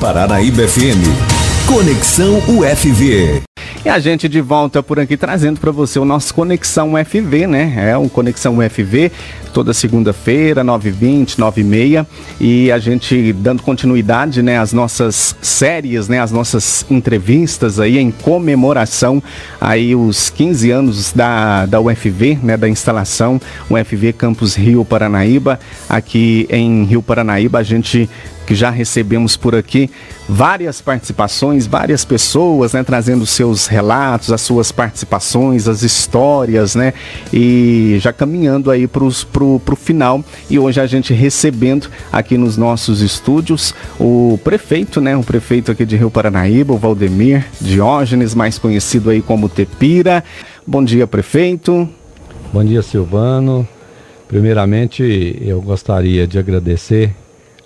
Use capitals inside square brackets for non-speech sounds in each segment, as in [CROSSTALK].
Paranaíba FM. Conexão UFV. E a gente de volta por aqui trazendo para você o nosso Conexão UFV, né? É um Conexão UFV toda segunda-feira, 9h20, 9h30. E a gente dando continuidade, né, às nossas séries, né, às nossas entrevistas aí em comemoração aí os 15 anos da, da UFV, né, da instalação UFV Campus Rio Paranaíba. Aqui em Rio Paranaíba a gente que já recebemos por aqui várias participações, várias pessoas, né, trazendo seus relatos, as suas participações, as histórias, né, e já caminhando aí para o final. E hoje a gente recebendo aqui nos nossos estúdios o prefeito, né, o prefeito aqui de Rio Paranaíba, o Valdemir Diógenes, mais conhecido aí como Tepira. Bom dia, prefeito. Bom dia, Silvano. Primeiramente, eu gostaria de agradecer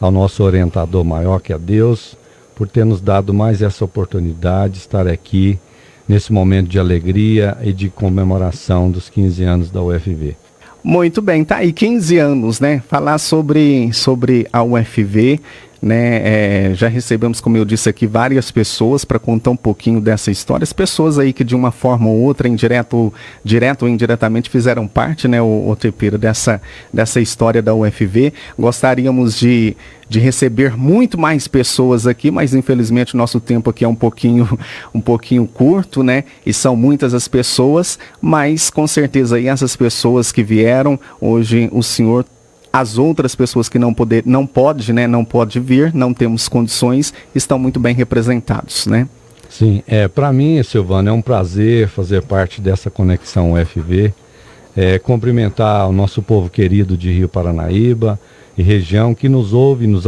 ao nosso orientador maior, que é Deus, por ter nos dado mais essa oportunidade de estar aqui nesse momento de alegria e de comemoração dos 15 anos da UFV. Muito bem, tá aí 15 anos, né? Falar sobre, sobre a UFV né? É, já recebemos, como eu disse aqui, várias pessoas para contar um pouquinho dessa história. As pessoas aí que de uma forma ou outra, indireto, direto ou indiretamente, fizeram parte, né, o, o Tepira, dessa, dessa história da UFV. Gostaríamos de, de receber muito mais pessoas aqui, mas infelizmente nosso tempo aqui é um pouquinho, [LAUGHS] um pouquinho curto, né? E são muitas as pessoas, mas com certeza aí essas pessoas que vieram, hoje o senhor as outras pessoas que não poder, não pode, né, não pode vir, não temos condições, estão muito bem representados, né? Sim, é para mim, Silvano, é um prazer fazer parte dessa conexão UFV, é, cumprimentar o nosso povo querido de Rio Paranaíba e região que nos ouve, nos,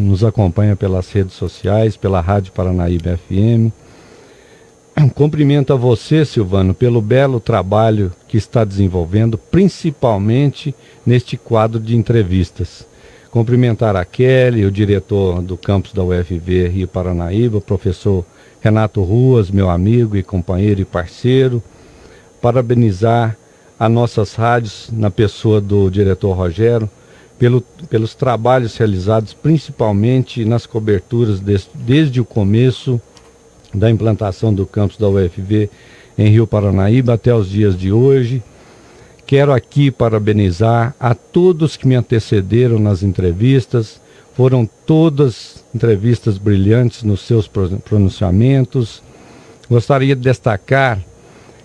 nos acompanha pelas redes sociais, pela Rádio Paranaíba FM Cumprimento a você, Silvano, pelo belo trabalho que está desenvolvendo, principalmente neste quadro de entrevistas. Cumprimentar a Kelly, o diretor do campus da UFV Rio Paranaíba, professor Renato Ruas, meu amigo e companheiro e parceiro. Parabenizar a nossas rádios, na pessoa do diretor Rogério, pelo, pelos trabalhos realizados, principalmente nas coberturas des, desde o começo da implantação do campus da UFV em Rio Paranaíba até os dias de hoje. Quero aqui parabenizar a todos que me antecederam nas entrevistas. Foram todas entrevistas brilhantes nos seus pronunciamentos. Gostaria de destacar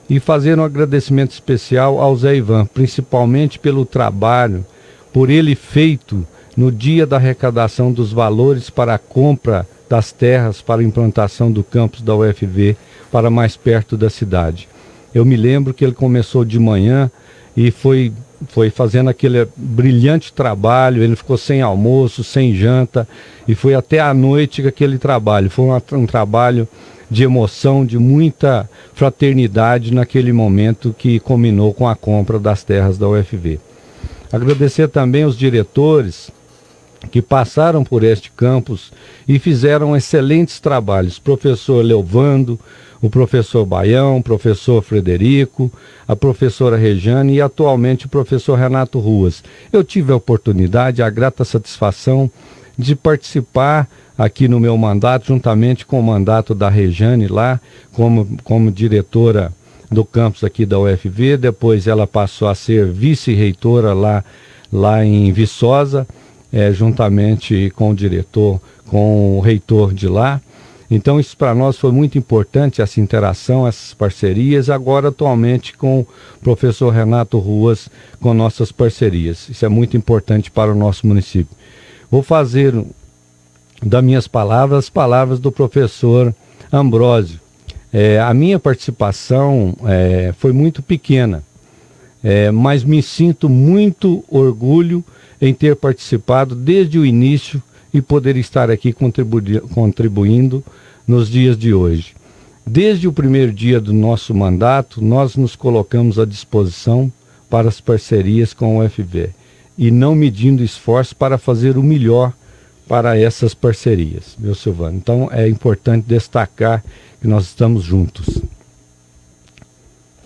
e fazer um agradecimento especial ao Zé Ivan, principalmente pelo trabalho, por ele feito no dia da arrecadação dos valores para a compra das terras para a implantação do campus da UFV para mais perto da cidade. Eu me lembro que ele começou de manhã e foi, foi fazendo aquele brilhante trabalho, ele ficou sem almoço, sem janta, e foi até a noite aquele trabalho. Foi um, um trabalho de emoção, de muita fraternidade naquele momento que combinou com a compra das terras da UFV. Agradecer também os diretores que passaram por este campus e fizeram excelentes trabalhos. Professor Leovando, o professor Baião, o professor Frederico, a professora Rejane e atualmente o professor Renato Ruas. Eu tive a oportunidade, a grata satisfação de participar aqui no meu mandato, juntamente com o mandato da Rejane lá, como, como diretora do campus aqui da UFV, depois ela passou a ser vice-reitora lá, lá em Viçosa é, juntamente com o diretor, com o reitor de lá. Então, isso para nós foi muito importante, essa interação, essas parcerias. Agora, atualmente, com o professor Renato Ruas, com nossas parcerias. Isso é muito importante para o nosso município. Vou fazer das minhas palavras as palavras do professor Ambrósio. É, a minha participação é, foi muito pequena, é, mas me sinto muito orgulho em ter participado desde o início e poder estar aqui contribuindo nos dias de hoje. Desde o primeiro dia do nosso mandato, nós nos colocamos à disposição para as parcerias com o UFV e não medindo esforço para fazer o melhor para essas parcerias, meu Silvano. Então é importante destacar que nós estamos juntos.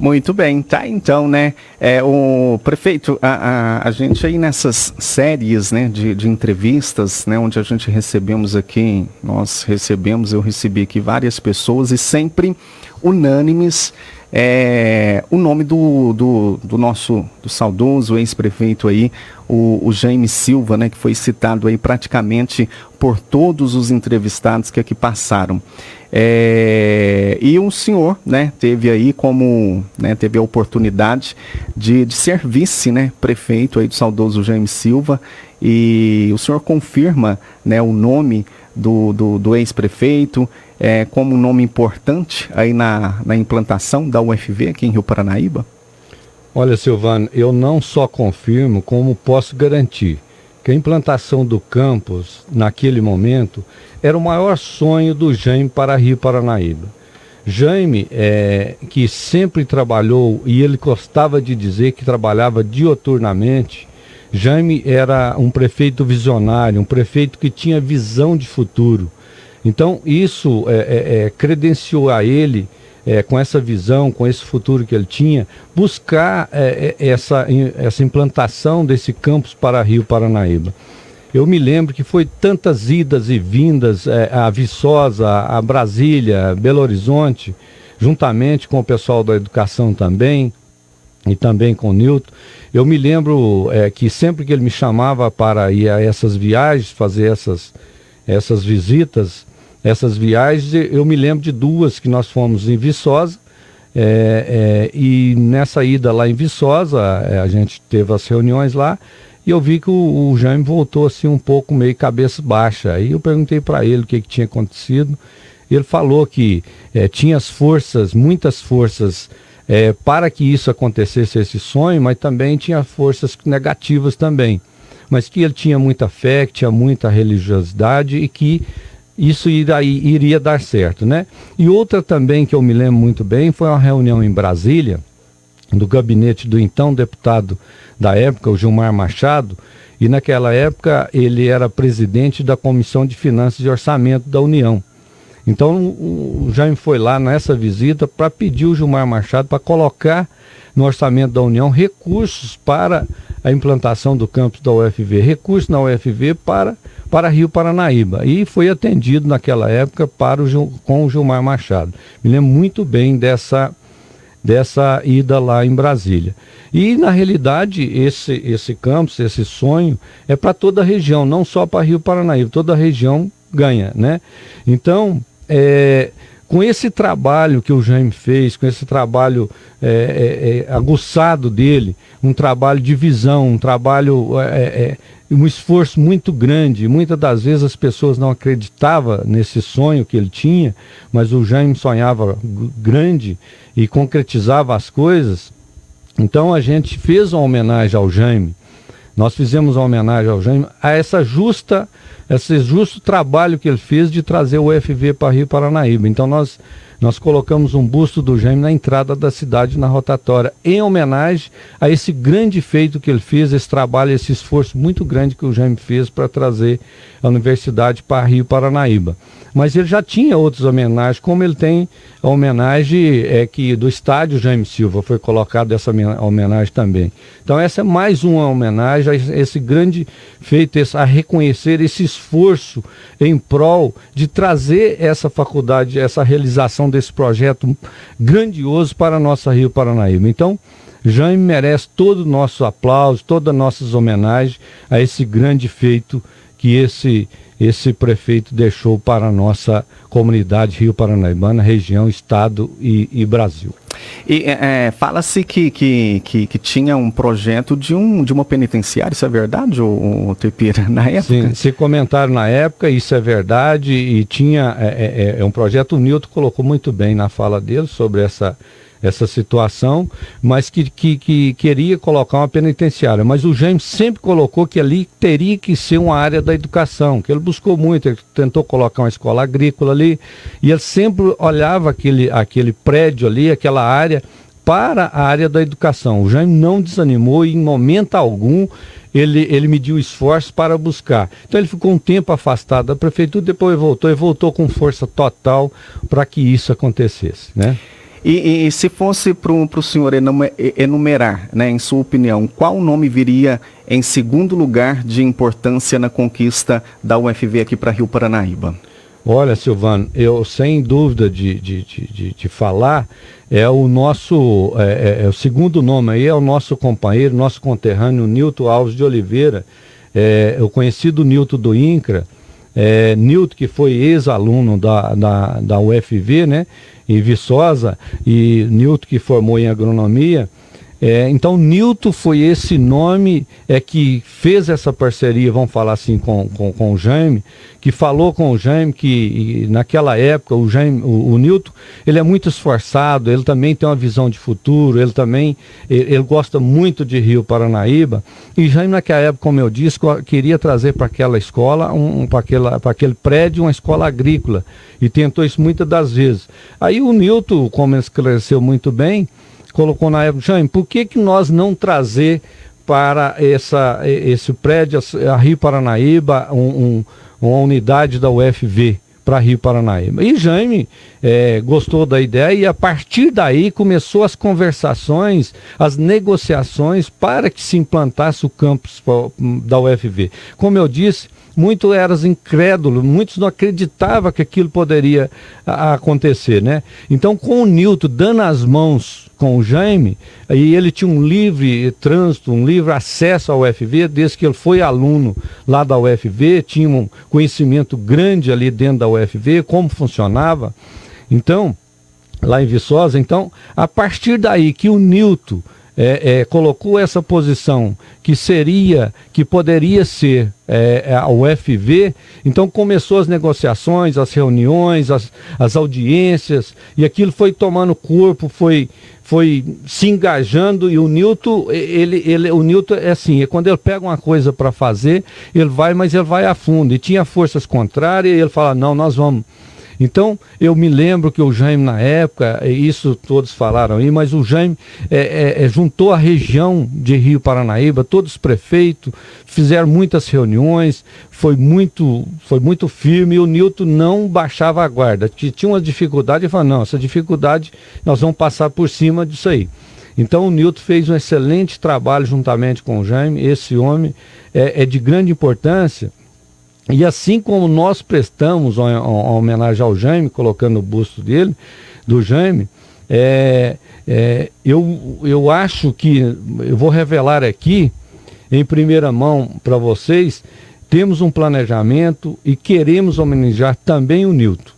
Muito bem, tá então, né? É, o prefeito, a, a, a gente aí nessas séries né, de, de entrevistas, né, onde a gente recebemos aqui, nós recebemos, eu recebi aqui várias pessoas e sempre unânimes é, o nome do, do, do, nosso do saudoso ex-prefeito aí, o, o Jaime Silva, né, que foi citado aí praticamente por todos os entrevistados que aqui passaram. É, e o senhor, né, teve aí como, né, teve a oportunidade de, de ser vice, né, prefeito aí do saudoso Jaime Silva, e o senhor confirma, né, o nome do, do, do ex-prefeito é, como um nome importante aí na, na implantação da UFV aqui em Rio Paranaíba? Olha, Silvano, eu não só confirmo, como posso garantir que a implantação do campus, naquele momento, era o maior sonho do Jaime para Rio Paranaíba. Jaime, é, que sempre trabalhou, e ele gostava de dizer que trabalhava dioturnamente, Jaime era um prefeito visionário, um prefeito que tinha visão de futuro. Então, isso é, é, é credenciou a ele é, com essa visão, com esse futuro que ele tinha, buscar é, é, essa, essa implantação desse campus para Rio Paranaíba. Eu me lembro que foi tantas idas e vindas a Viçosa, a Brasília, Belo Horizonte, juntamente com o pessoal da educação também, e também com o Nilton. Eu me lembro é, que sempre que ele me chamava para ir a essas viagens, fazer essas, essas visitas, essas viagens, eu me lembro de duas que nós fomos em Viçosa, é, é, e nessa ida lá em Viçosa, é, a gente teve as reuniões lá, e eu vi que o, o Jaime voltou assim um pouco meio cabeça baixa. Aí eu perguntei para ele o que, que, tinha acontecido. Ele falou que é, tinha as forças, muitas forças, é, para que isso acontecesse, esse sonho, mas também tinha forças negativas também. Mas que ele tinha muita fé, que tinha muita religiosidade e que isso iria, iria dar certo, né? E outra também que eu me lembro muito bem foi uma reunião em Brasília, do gabinete do então deputado da época, o Gilmar Machado, e naquela época ele era presidente da Comissão de Finanças e Orçamento da União. Então o Jaime foi lá nessa visita para pedir o Gilmar Machado para colocar no orçamento da União recursos para a implantação do campus da UFV, recursos na UFV para, para Rio Paranaíba. E foi atendido naquela época para o, com o Gilmar Machado. Me lembro muito bem dessa, dessa ida lá em Brasília. E na realidade esse, esse campus, esse sonho é para toda a região, não só para Rio Paranaíba, toda a região ganha, né? Então, é, com esse trabalho que o Jaime fez, com esse trabalho é, é, é aguçado dele, um trabalho de visão, um trabalho, é, é, um esforço muito grande. Muitas das vezes as pessoas não acreditavam nesse sonho que ele tinha, mas o Jaime sonhava grande e concretizava as coisas. Então a gente fez uma homenagem ao Jaime. Nós fizemos uma homenagem ao Jaime a essa justa esse justo trabalho que ele fez de trazer o UFV para Rio Paranaíba. Então nós nós colocamos um busto do Jaime na entrada da cidade na rotatória, em homenagem a esse grande feito que ele fez, esse trabalho, esse esforço muito grande que o Jaime fez para trazer a universidade para Rio Paranaíba. Mas ele já tinha outras homenagens, como ele tem a homenagem é, que do estádio Jaime Silva, foi colocado essa homenagem também. Então essa é mais uma homenagem a esse grande feito, a reconhecer esse esforço em prol de trazer essa faculdade, essa realização desse projeto grandioso para a nossa Rio Paranaíba. Então, Jaime merece todo o nosso aplauso, todas as nossas homenagens a esse grande feito que esse esse prefeito deixou para a nossa comunidade Rio Paranaibana, região, estado e, e Brasil. E é, é, fala-se que, que, que, que, tinha um projeto de, um, de uma penitenciária, isso é verdade, o, o Tepira, na época? Sim, se comentaram na época, isso é verdade, e tinha, é, é, é, é um projeto, o Nilton colocou muito bem na fala dele sobre essa essa situação, mas que, que, que, queria colocar uma penitenciária. Mas o James sempre colocou que ali teria que ser uma área da educação, que ele buscou muito, ele tentou colocar uma escola agrícola ali, e ele sempre olhava aquele, aquele prédio ali, aquela área, para a área da educação. O Jaime não desanimou e em momento algum ele, ele mediu esforços para buscar. Então ele ficou um tempo afastado da prefeitura, depois voltou e voltou com força total para que isso acontecesse, né? E, e se fosse para o senhor enumerar, né, em sua opinião, qual nome viria em segundo lugar de importância na conquista da UFV aqui para Rio Paranaíba? Olha, Silvano, eu sem dúvida de, de, de, de falar, é o nosso, é, é, é, o segundo nome aí, é o nosso companheiro, nosso conterrâneo, Nilton Alves de Oliveira, é, o conhecido Nilton do INCRA, é, Nilton que foi ex-aluno da, da, da UFV, né, em Viçosa, e Nilton que formou em agronomia, é, então, Nilton foi esse nome é, que fez essa parceria, vamos falar assim, com, com, com o Jaime, que falou com o Jaime que naquela época o, Jaime, o, o Nilton ele é muito esforçado, ele também tem uma visão de futuro, ele também ele, ele gosta muito de Rio Paranaíba. E Jaime, naquela época, como eu disse, queria trazer para aquela escola, um, para aquele prédio, uma escola agrícola. E tentou isso muitas das vezes. Aí o Nilton, como ele esclareceu muito bem, colocou na época, Jaime, por que, que nós não trazer para essa, esse prédio, a Rio Paranaíba, um, um, uma unidade da UFV para Rio Paranaíba? E Jaime é, gostou da ideia e a partir daí começou as conversações, as negociações para que se implantasse o campus da UFV. Como eu disse, muitos eram incrédulos, muitos não acreditavam que aquilo poderia acontecer, né? Então, com o Nilton dando as mãos com o Jaime, e ele tinha um livre trânsito, um livre acesso ao UFV, desde que ele foi aluno lá da UFV, tinha um conhecimento grande ali dentro da UFV, como funcionava. Então, lá em Viçosa, então, a partir daí que o Nilton é, é, colocou essa posição que seria, que poderia ser é, é a UFV, então começou as negociações, as reuniões, as, as audiências, e aquilo foi tomando corpo, foi, foi se engajando, e o Newton, ele, ele, o Newton é assim, é quando ele pega uma coisa para fazer, ele vai, mas ele vai a fundo, e tinha forças contrárias, e ele fala, não, nós vamos então, eu me lembro que o Jaime, na época, isso todos falaram aí, mas o Jaime é, é, é, juntou a região de Rio Paranaíba, todos os prefeitos, fizeram muitas reuniões, foi muito, foi muito firme e o Nilton não baixava a guarda. Tinha uma dificuldade e falou, não, essa dificuldade nós vamos passar por cima disso aí. Então o Nilton fez um excelente trabalho juntamente com o Jaime, esse homem é, é de grande importância e assim como nós prestamos uma, homenagem ao Jaime, colocando o busto dele, do Jaime, é, é, eu, eu acho que, eu vou revelar aqui, em primeira mão para vocês, temos um planejamento e queremos homenagear também o Nilton.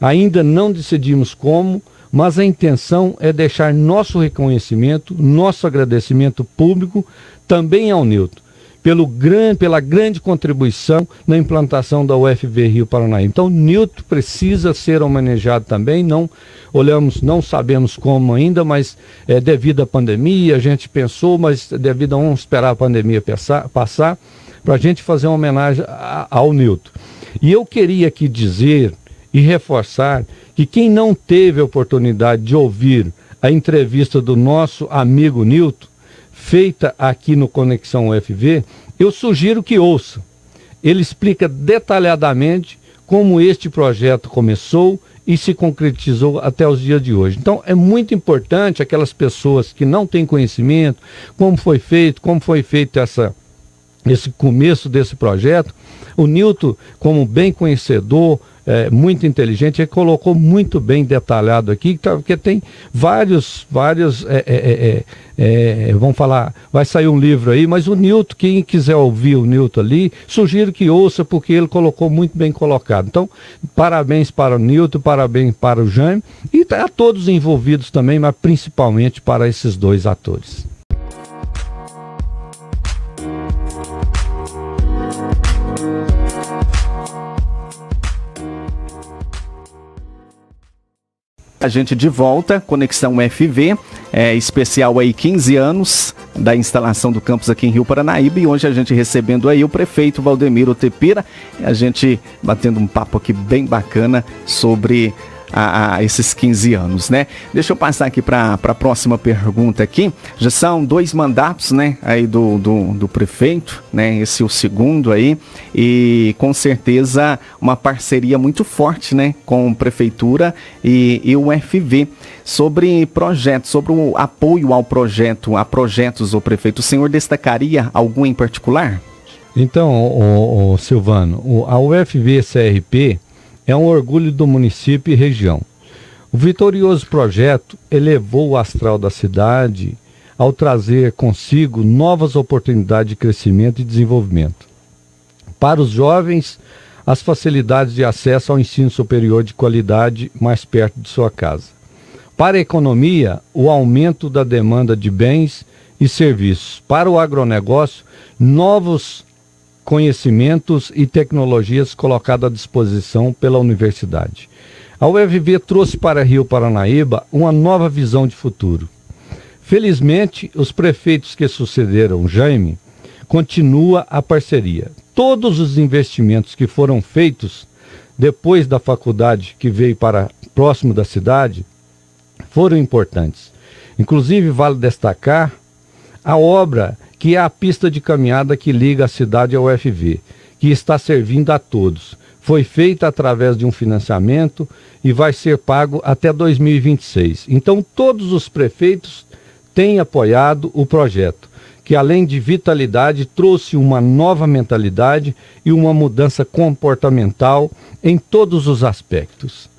Ainda não decidimos como, mas a intenção é deixar nosso reconhecimento, nosso agradecimento público também ao Nilton pelo gran, pela grande contribuição na implantação da UFV Rio Paraná. Então, Newton precisa ser homenageado também. Não olhamos, não sabemos como ainda, mas é, devido à pandemia, a gente pensou, mas devido a vamos esperar a pandemia passar, passar para a gente fazer uma homenagem a, ao Newton. E eu queria aqui dizer e reforçar que quem não teve a oportunidade de ouvir a entrevista do nosso amigo Newton, feita aqui no Conexão UFV, eu sugiro que ouça. Ele explica detalhadamente como este projeto começou e se concretizou até os dias de hoje. Então, é muito importante aquelas pessoas que não têm conhecimento, como foi feito, como foi feito essa, esse começo desse projeto. O Nilton, como bem conhecedor, é, muito inteligente, ele colocou muito bem detalhado aqui, tá, porque tem vários, vários, é é, é, é, é, vamos falar, vai sair um livro aí, mas o Newton, quem quiser ouvir o Newton ali, sugiro que ouça, porque ele colocou muito bem colocado. Então, parabéns para o Newton, parabéns para o Jaime e a todos envolvidos também, mas principalmente para esses dois atores. A gente de volta, Conexão FV, é, especial aí 15 anos da instalação do campus aqui em Rio Paranaíba. E hoje a gente recebendo aí o prefeito Valdemiro Tepira, a gente batendo um papo aqui bem bacana sobre a, a esses 15 anos, né? Deixa eu passar aqui para a próxima pergunta aqui. Já são dois mandatos, né, aí do, do, do prefeito, né? Esse é o segundo aí e com certeza uma parceria muito forte, né, com a prefeitura e, e o FV sobre projetos, sobre o apoio ao projeto, a projetos, o prefeito. O senhor destacaria algum em particular? Então, o, o Silvano, a UFV-CRP é um orgulho do município e região. O vitorioso projeto elevou o astral da cidade ao trazer consigo novas oportunidades de crescimento e desenvolvimento. Para os jovens, as facilidades de acesso ao ensino superior de qualidade mais perto de sua casa. Para a economia, o aumento da demanda de bens e serviços. Para o agronegócio, novos conhecimentos e tecnologias colocados à disposição pela universidade. A UFV trouxe para Rio Paranaíba uma nova visão de futuro. Felizmente, os prefeitos que sucederam Jaime continua a parceria. Todos os investimentos que foram feitos depois da faculdade que veio para próximo da cidade foram importantes. Inclusive, vale destacar a obra que é a pista de caminhada que liga a cidade ao UFV, que está servindo a todos. Foi feita através de um financiamento e vai ser pago até 2026. Então, todos os prefeitos têm apoiado o projeto, que além de vitalidade, trouxe uma nova mentalidade e uma mudança comportamental em todos os aspectos.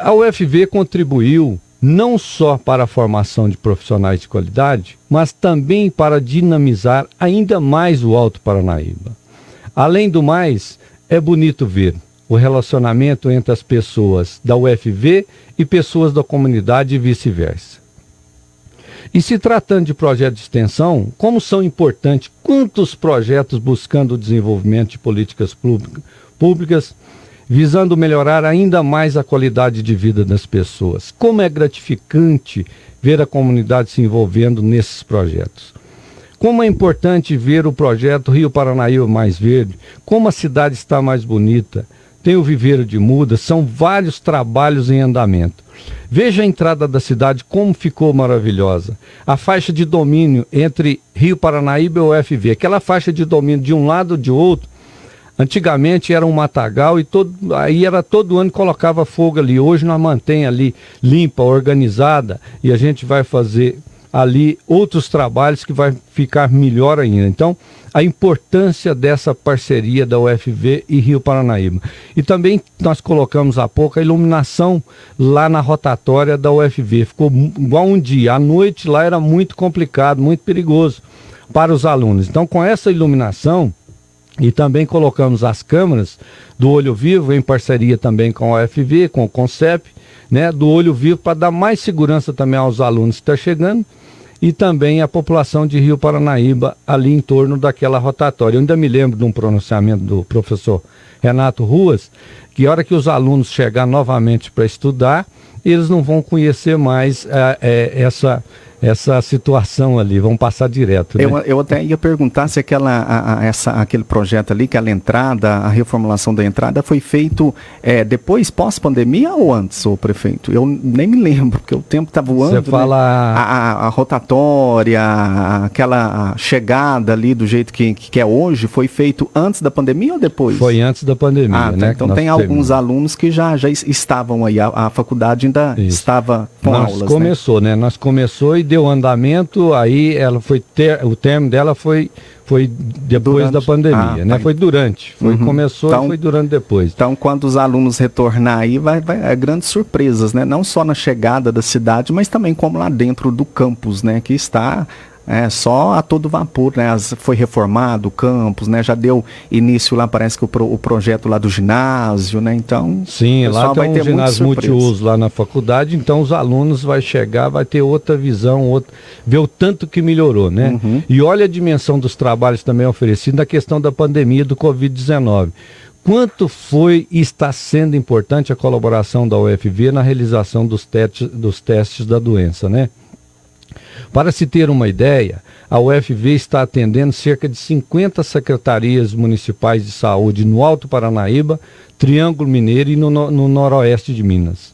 A UFV contribuiu não só para a formação de profissionais de qualidade, mas também para dinamizar ainda mais o Alto Paranaíba. Além do mais, é bonito ver o relacionamento entre as pessoas da UFV e pessoas da comunidade e vice-versa. E se tratando de projeto de extensão, como são importantes quantos projetos buscando o desenvolvimento de políticas públicas visando melhorar ainda mais a qualidade de vida das pessoas. Como é gratificante ver a comunidade se envolvendo nesses projetos. Como é importante ver o projeto Rio Paranaíba Mais Verde, como a cidade está mais bonita, tem o viveiro de mudas, são vários trabalhos em andamento. Veja a entrada da cidade como ficou maravilhosa. A faixa de domínio entre Rio Paranaíba e UFV, aquela faixa de domínio de um lado ou de outro, Antigamente era um matagal e todo, aí era todo ano colocava fogo ali. Hoje nós mantém ali limpa, organizada e a gente vai fazer ali outros trabalhos que vai ficar melhor ainda. Então, a importância dessa parceria da UFV e Rio Paranaíba. E também nós colocamos há pouco a iluminação lá na rotatória da UFV. Ficou igual um dia. À noite lá era muito complicado, muito perigoso para os alunos. Então, com essa iluminação, e também colocamos as câmeras do Olho Vivo em parceria também com a UFV, com o CONCEP, né, do Olho Vivo para dar mais segurança também aos alunos que estão tá chegando e também a população de Rio Paranaíba ali em torno daquela rotatória. Eu ainda me lembro de um pronunciamento do professor Renato Ruas, que a hora que os alunos chegar novamente para estudar, eles não vão conhecer mais é, é, essa essa situação ali, vão passar direto. Né? Eu, eu até ia perguntar se aquela, a, a, essa, aquele projeto ali, aquela entrada, a reformulação da entrada foi feito é, depois, pós-pandemia ou antes, o prefeito? Eu nem me lembro, porque o tempo está voando. Você né? fala... A, a, a, rotatória, aquela chegada ali do jeito que, que é hoje, foi feito antes da pandemia ou depois? Foi antes da pandemia, ah, tá. né? Então tem alguns alunos que já, já estavam aí, a, a faculdade ainda Isso. estava com Nós aulas, né? começou, né? né? Nós começou e deu andamento, aí ela foi ter, o termo dela foi foi depois durante. da pandemia, ah, né? Tá. Foi durante, foi uhum. começou então, e foi durante depois. Então, quando os alunos retornar aí, vai, vai é grandes surpresas, né? Não só na chegada da cidade, mas também como lá dentro do campus, né? Que está é, só a todo vapor, né? As, foi reformado o campus, né? Já deu início lá, parece que o, pro, o projeto lá do ginásio, né? Então, sim, lá tem um ginásio multiuso lá na faculdade, então os alunos vai chegar, vai ter outra visão, outro, ver o tanto que melhorou, né? Uhum. E olha a dimensão dos trabalhos também oferecidos na questão da pandemia do Covid-19 quanto foi e está sendo importante a colaboração da UFV na realização dos testes, dos testes da doença, né? Para se ter uma ideia, a UFV está atendendo cerca de 50 secretarias municipais de saúde no Alto Paranaíba, Triângulo Mineiro e no, no noroeste de Minas,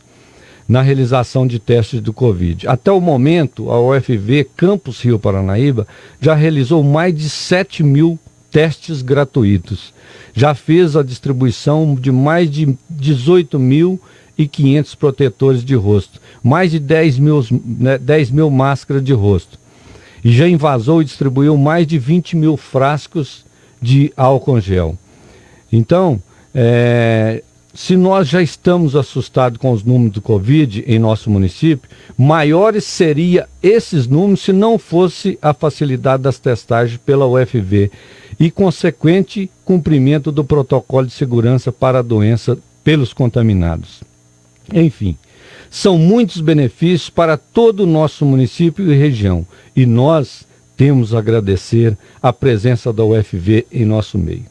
na realização de testes do Covid. Até o momento, a UFV Campus Rio Paranaíba já realizou mais de 7 mil testes gratuitos. Já fez a distribuição de mais de 18 mil e 500 protetores de rosto, mais de 10 mil, né, 10 mil máscaras de rosto. E já invasou e distribuiu mais de 20 mil frascos de álcool gel. Então, é, se nós já estamos assustados com os números do Covid em nosso município, maiores seriam esses números se não fosse a facilidade das testagens pela UFV e consequente cumprimento do protocolo de segurança para a doença pelos contaminados. Enfim, são muitos benefícios para todo o nosso município e região e nós temos a agradecer a presença da UFV em nosso meio.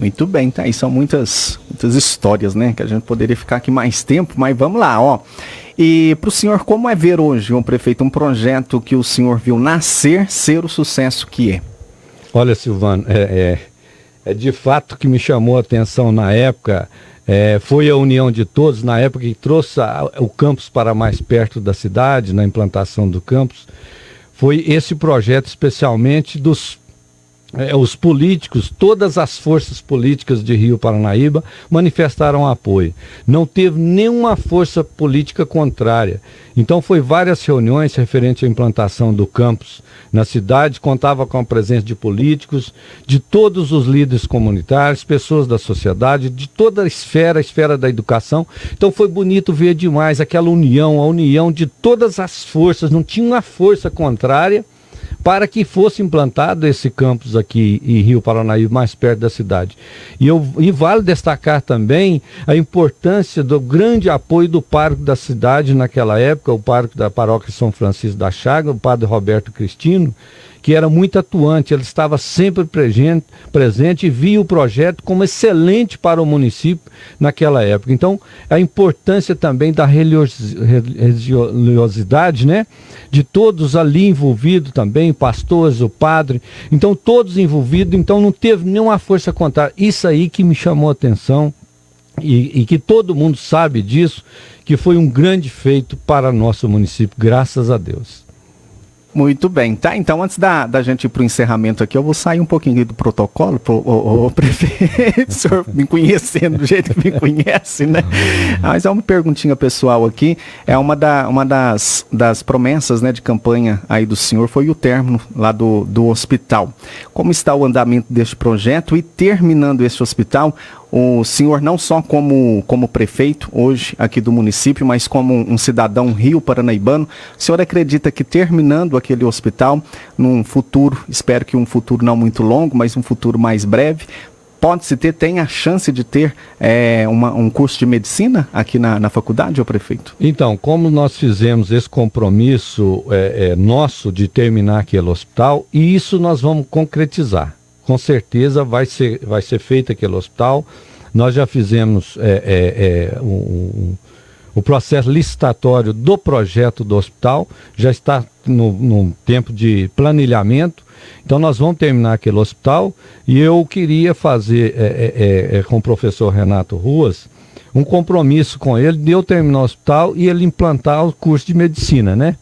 Muito bem, tá aí são muitas, muitas histórias, né? Que a gente poderia ficar aqui mais tempo, mas vamos lá, ó. E para o senhor, como é ver hoje, um prefeito, um projeto que o senhor viu nascer, ser o sucesso que é? Olha, Silvano, é, é, é de fato que me chamou a atenção na época. É, foi a união de todos, na época que trouxe a, o campus para mais perto da cidade, na implantação do campus. Foi esse projeto, especialmente dos é, os políticos, todas as forças políticas de Rio Paranaíba manifestaram apoio. Não teve nenhuma força política contrária. Então foi várias reuniões referentes à implantação do campus na cidade, contava com a presença de políticos, de todos os líderes comunitários, pessoas da sociedade, de toda a esfera, a esfera da educação. Então foi bonito ver demais aquela união, a união de todas as forças, não tinha uma força contrária para que fosse implantado esse campus aqui em Rio Paranaíba, mais perto da cidade. E, eu, e vale destacar também a importância do grande apoio do pároco da cidade naquela época, o pároco da paróquia São Francisco da Chaga, o padre Roberto Cristino, que era muito atuante, ele estava sempre presente, presente e via o projeto como excelente para o município naquela época. Então, a importância também da religiosidade, né? De todos ali envolvidos também, pastores, o padre, então todos envolvidos, então não teve nenhuma força contrária. Isso aí que me chamou a atenção e, e que todo mundo sabe disso, que foi um grande feito para nosso município, graças a Deus. Muito bem, tá? Então, antes da, da gente ir para o encerramento aqui, eu vou sair um pouquinho do protocolo, pro, o, o [LAUGHS] prefeito, o senhor me conhecendo do jeito que me conhece, né? Mas é uma perguntinha pessoal aqui, é uma, da, uma das, das promessas né, de campanha aí do senhor, foi o término lá do, do hospital. Como está o andamento deste projeto e terminando este hospital, o senhor não só como, como prefeito hoje aqui do município, mas como um, cidadão rio paranaibano, o senhor acredita que terminando aquele hospital, num futuro, espero que um futuro não muito longo, mas um futuro mais breve, pode-se ter, tem a chance de ter é, uma, um curso de medicina aqui na, na faculdade, ô prefeito? Então, como nós fizemos esse compromisso é, é, nosso de terminar aquele hospital, e isso nós vamos concretizar com certeza vai ser, vai ser feito aquele hospital. Nós já fizemos é, é, é, um, o processo licitatório do projeto do hospital, já está no, no tempo de planilhamento. Então nós vamos terminar aquele hospital e eu queria fazer é, é, é com o professor Renato Ruas um compromisso com ele de eu terminar o hospital e ele implantar o curso de medicina, né?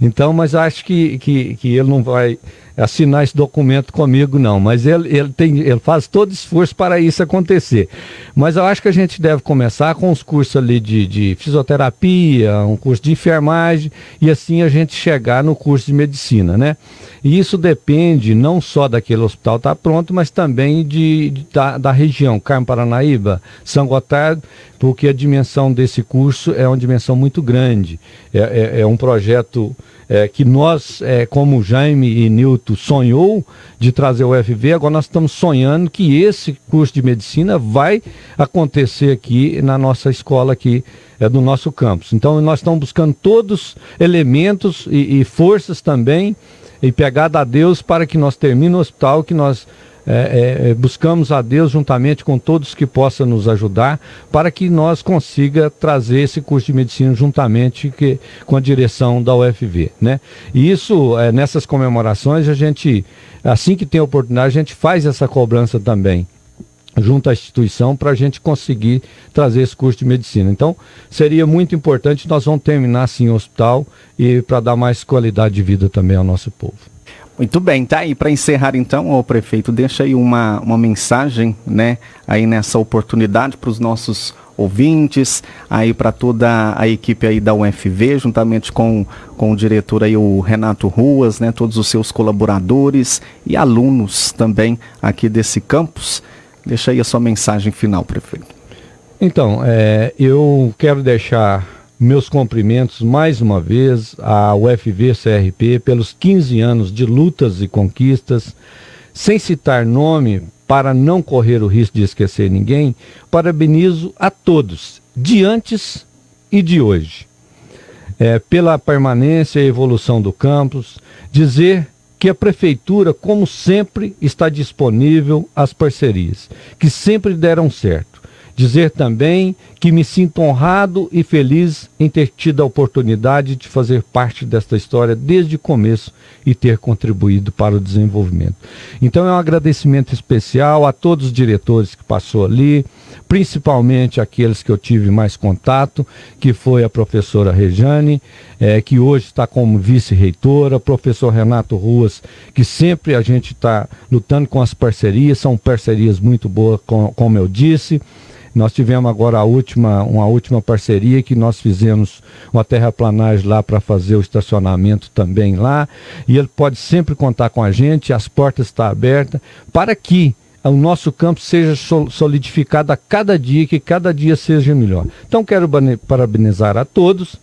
Então, mas acho que, que, que ele não vai assinar esse documento comigo, não. Mas ele, ele, tem, ele faz todo esforço para isso acontecer. Mas eu acho que a gente deve começar com os cursos ali de, de fisioterapia, um curso de enfermagem, e assim a gente chegar no curso de medicina, né? E isso depende não só daquele hospital estar tá pronto, mas também de, de da, da, região, Carmo Paranaíba, São Gotardo, porque a dimensão desse curso é uma dimensão muito grande. É, é, é um projeto é, que nós, é, como Jaime e Nilton sonhou de trazer o UFV, agora nós estamos sonhando que esse curso de medicina vai acontecer aqui na nossa escola aqui, é, do nosso campus. Então nós estamos buscando todos elementos e, e forças também e pegada a Deus para que nós termine o hospital, que nós é, é, buscamos a Deus juntamente com todos que possam nos ajudar para que nós consiga trazer esse curso de medicina juntamente que, com a direção da UFV, né? E isso, é, nessas comemorações, a gente, assim que tem oportunidade, a gente faz essa cobrança também junto à instituição para a gente conseguir trazer esse curso de medicina. Então, seria muito importante, nós vamos terminar assim o hospital e para dar mais qualidade de vida também ao nosso povo. Muito bem, tá aí para encerrar então, o prefeito, deixa aí uma, uma mensagem, né, aí nessa oportunidade para os nossos ouvintes, aí para toda a equipe aí da UFV, juntamente com, com o diretor aí, o Renato Ruas, né, todos os seus colaboradores e alunos também aqui desse campus. Deixa aí a sua mensagem final, prefeito. Então, é, eu quero deixar meus cumprimentos mais uma vez à UFV CRP pelos 15 anos de lutas e conquistas, sem citar nome para não correr o risco de esquecer ninguém, parabenizo a todos, de antes e de hoje, é, pela permanência e evolução do campus, dizer que a prefeitura, como sempre, está disponível às parcerias, que sempre deram certo. Dizer também que me sinto honrado e feliz em ter tido a oportunidade de fazer parte desta história desde o começo e ter contribuído para o desenvolvimento. Então é um agradecimento especial a todos os diretores que passou ali, principalmente aqueles que eu tive mais contato, que foi a professora Rejane, é, que hoje está como vice-reitora, professor Renato Ruas, que sempre a gente está lutando com as parcerias, são parcerias muito boas, com, como eu disse. Nós tivemos agora a última, uma última parceria que nós fizemos uma terraplanagem lá para fazer o estacionamento também lá. E ele pode sempre contar com a gente, as portas estão abertas, para que o nosso campo seja solidificado a cada dia, que cada dia seja melhor. Então quero parabenizar a todos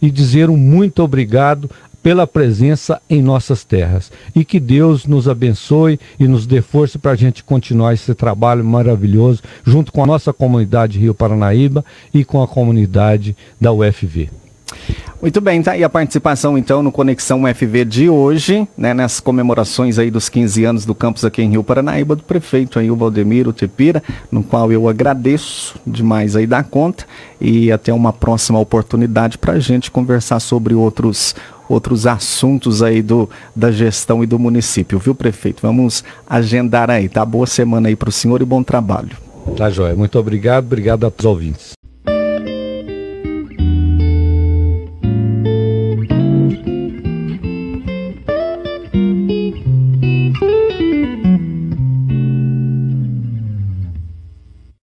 e dizer um muito obrigado pela presença em nossas terras. E que Deus nos abençoe e nos dê força para a gente continuar esse trabalho maravilhoso junto com a nossa comunidade Rio Paranaíba e com a comunidade da UFV. Muito bem, tá aí a participação então no Conexão UFV de hoje, né, nas comemorações aí dos 15 anos do campus aqui em Rio Paranaíba, do prefeito aí, o Valdemiro Tepira, no qual eu agradeço demais aí da conta e até uma próxima oportunidade para a gente conversar sobre outros outros assuntos aí do, da gestão e do município, viu, prefeito? Vamos agendar aí, tá? Boa semana aí para o senhor e bom trabalho. Tá, Joia. Muito obrigado. Obrigado a todos os ouvintes.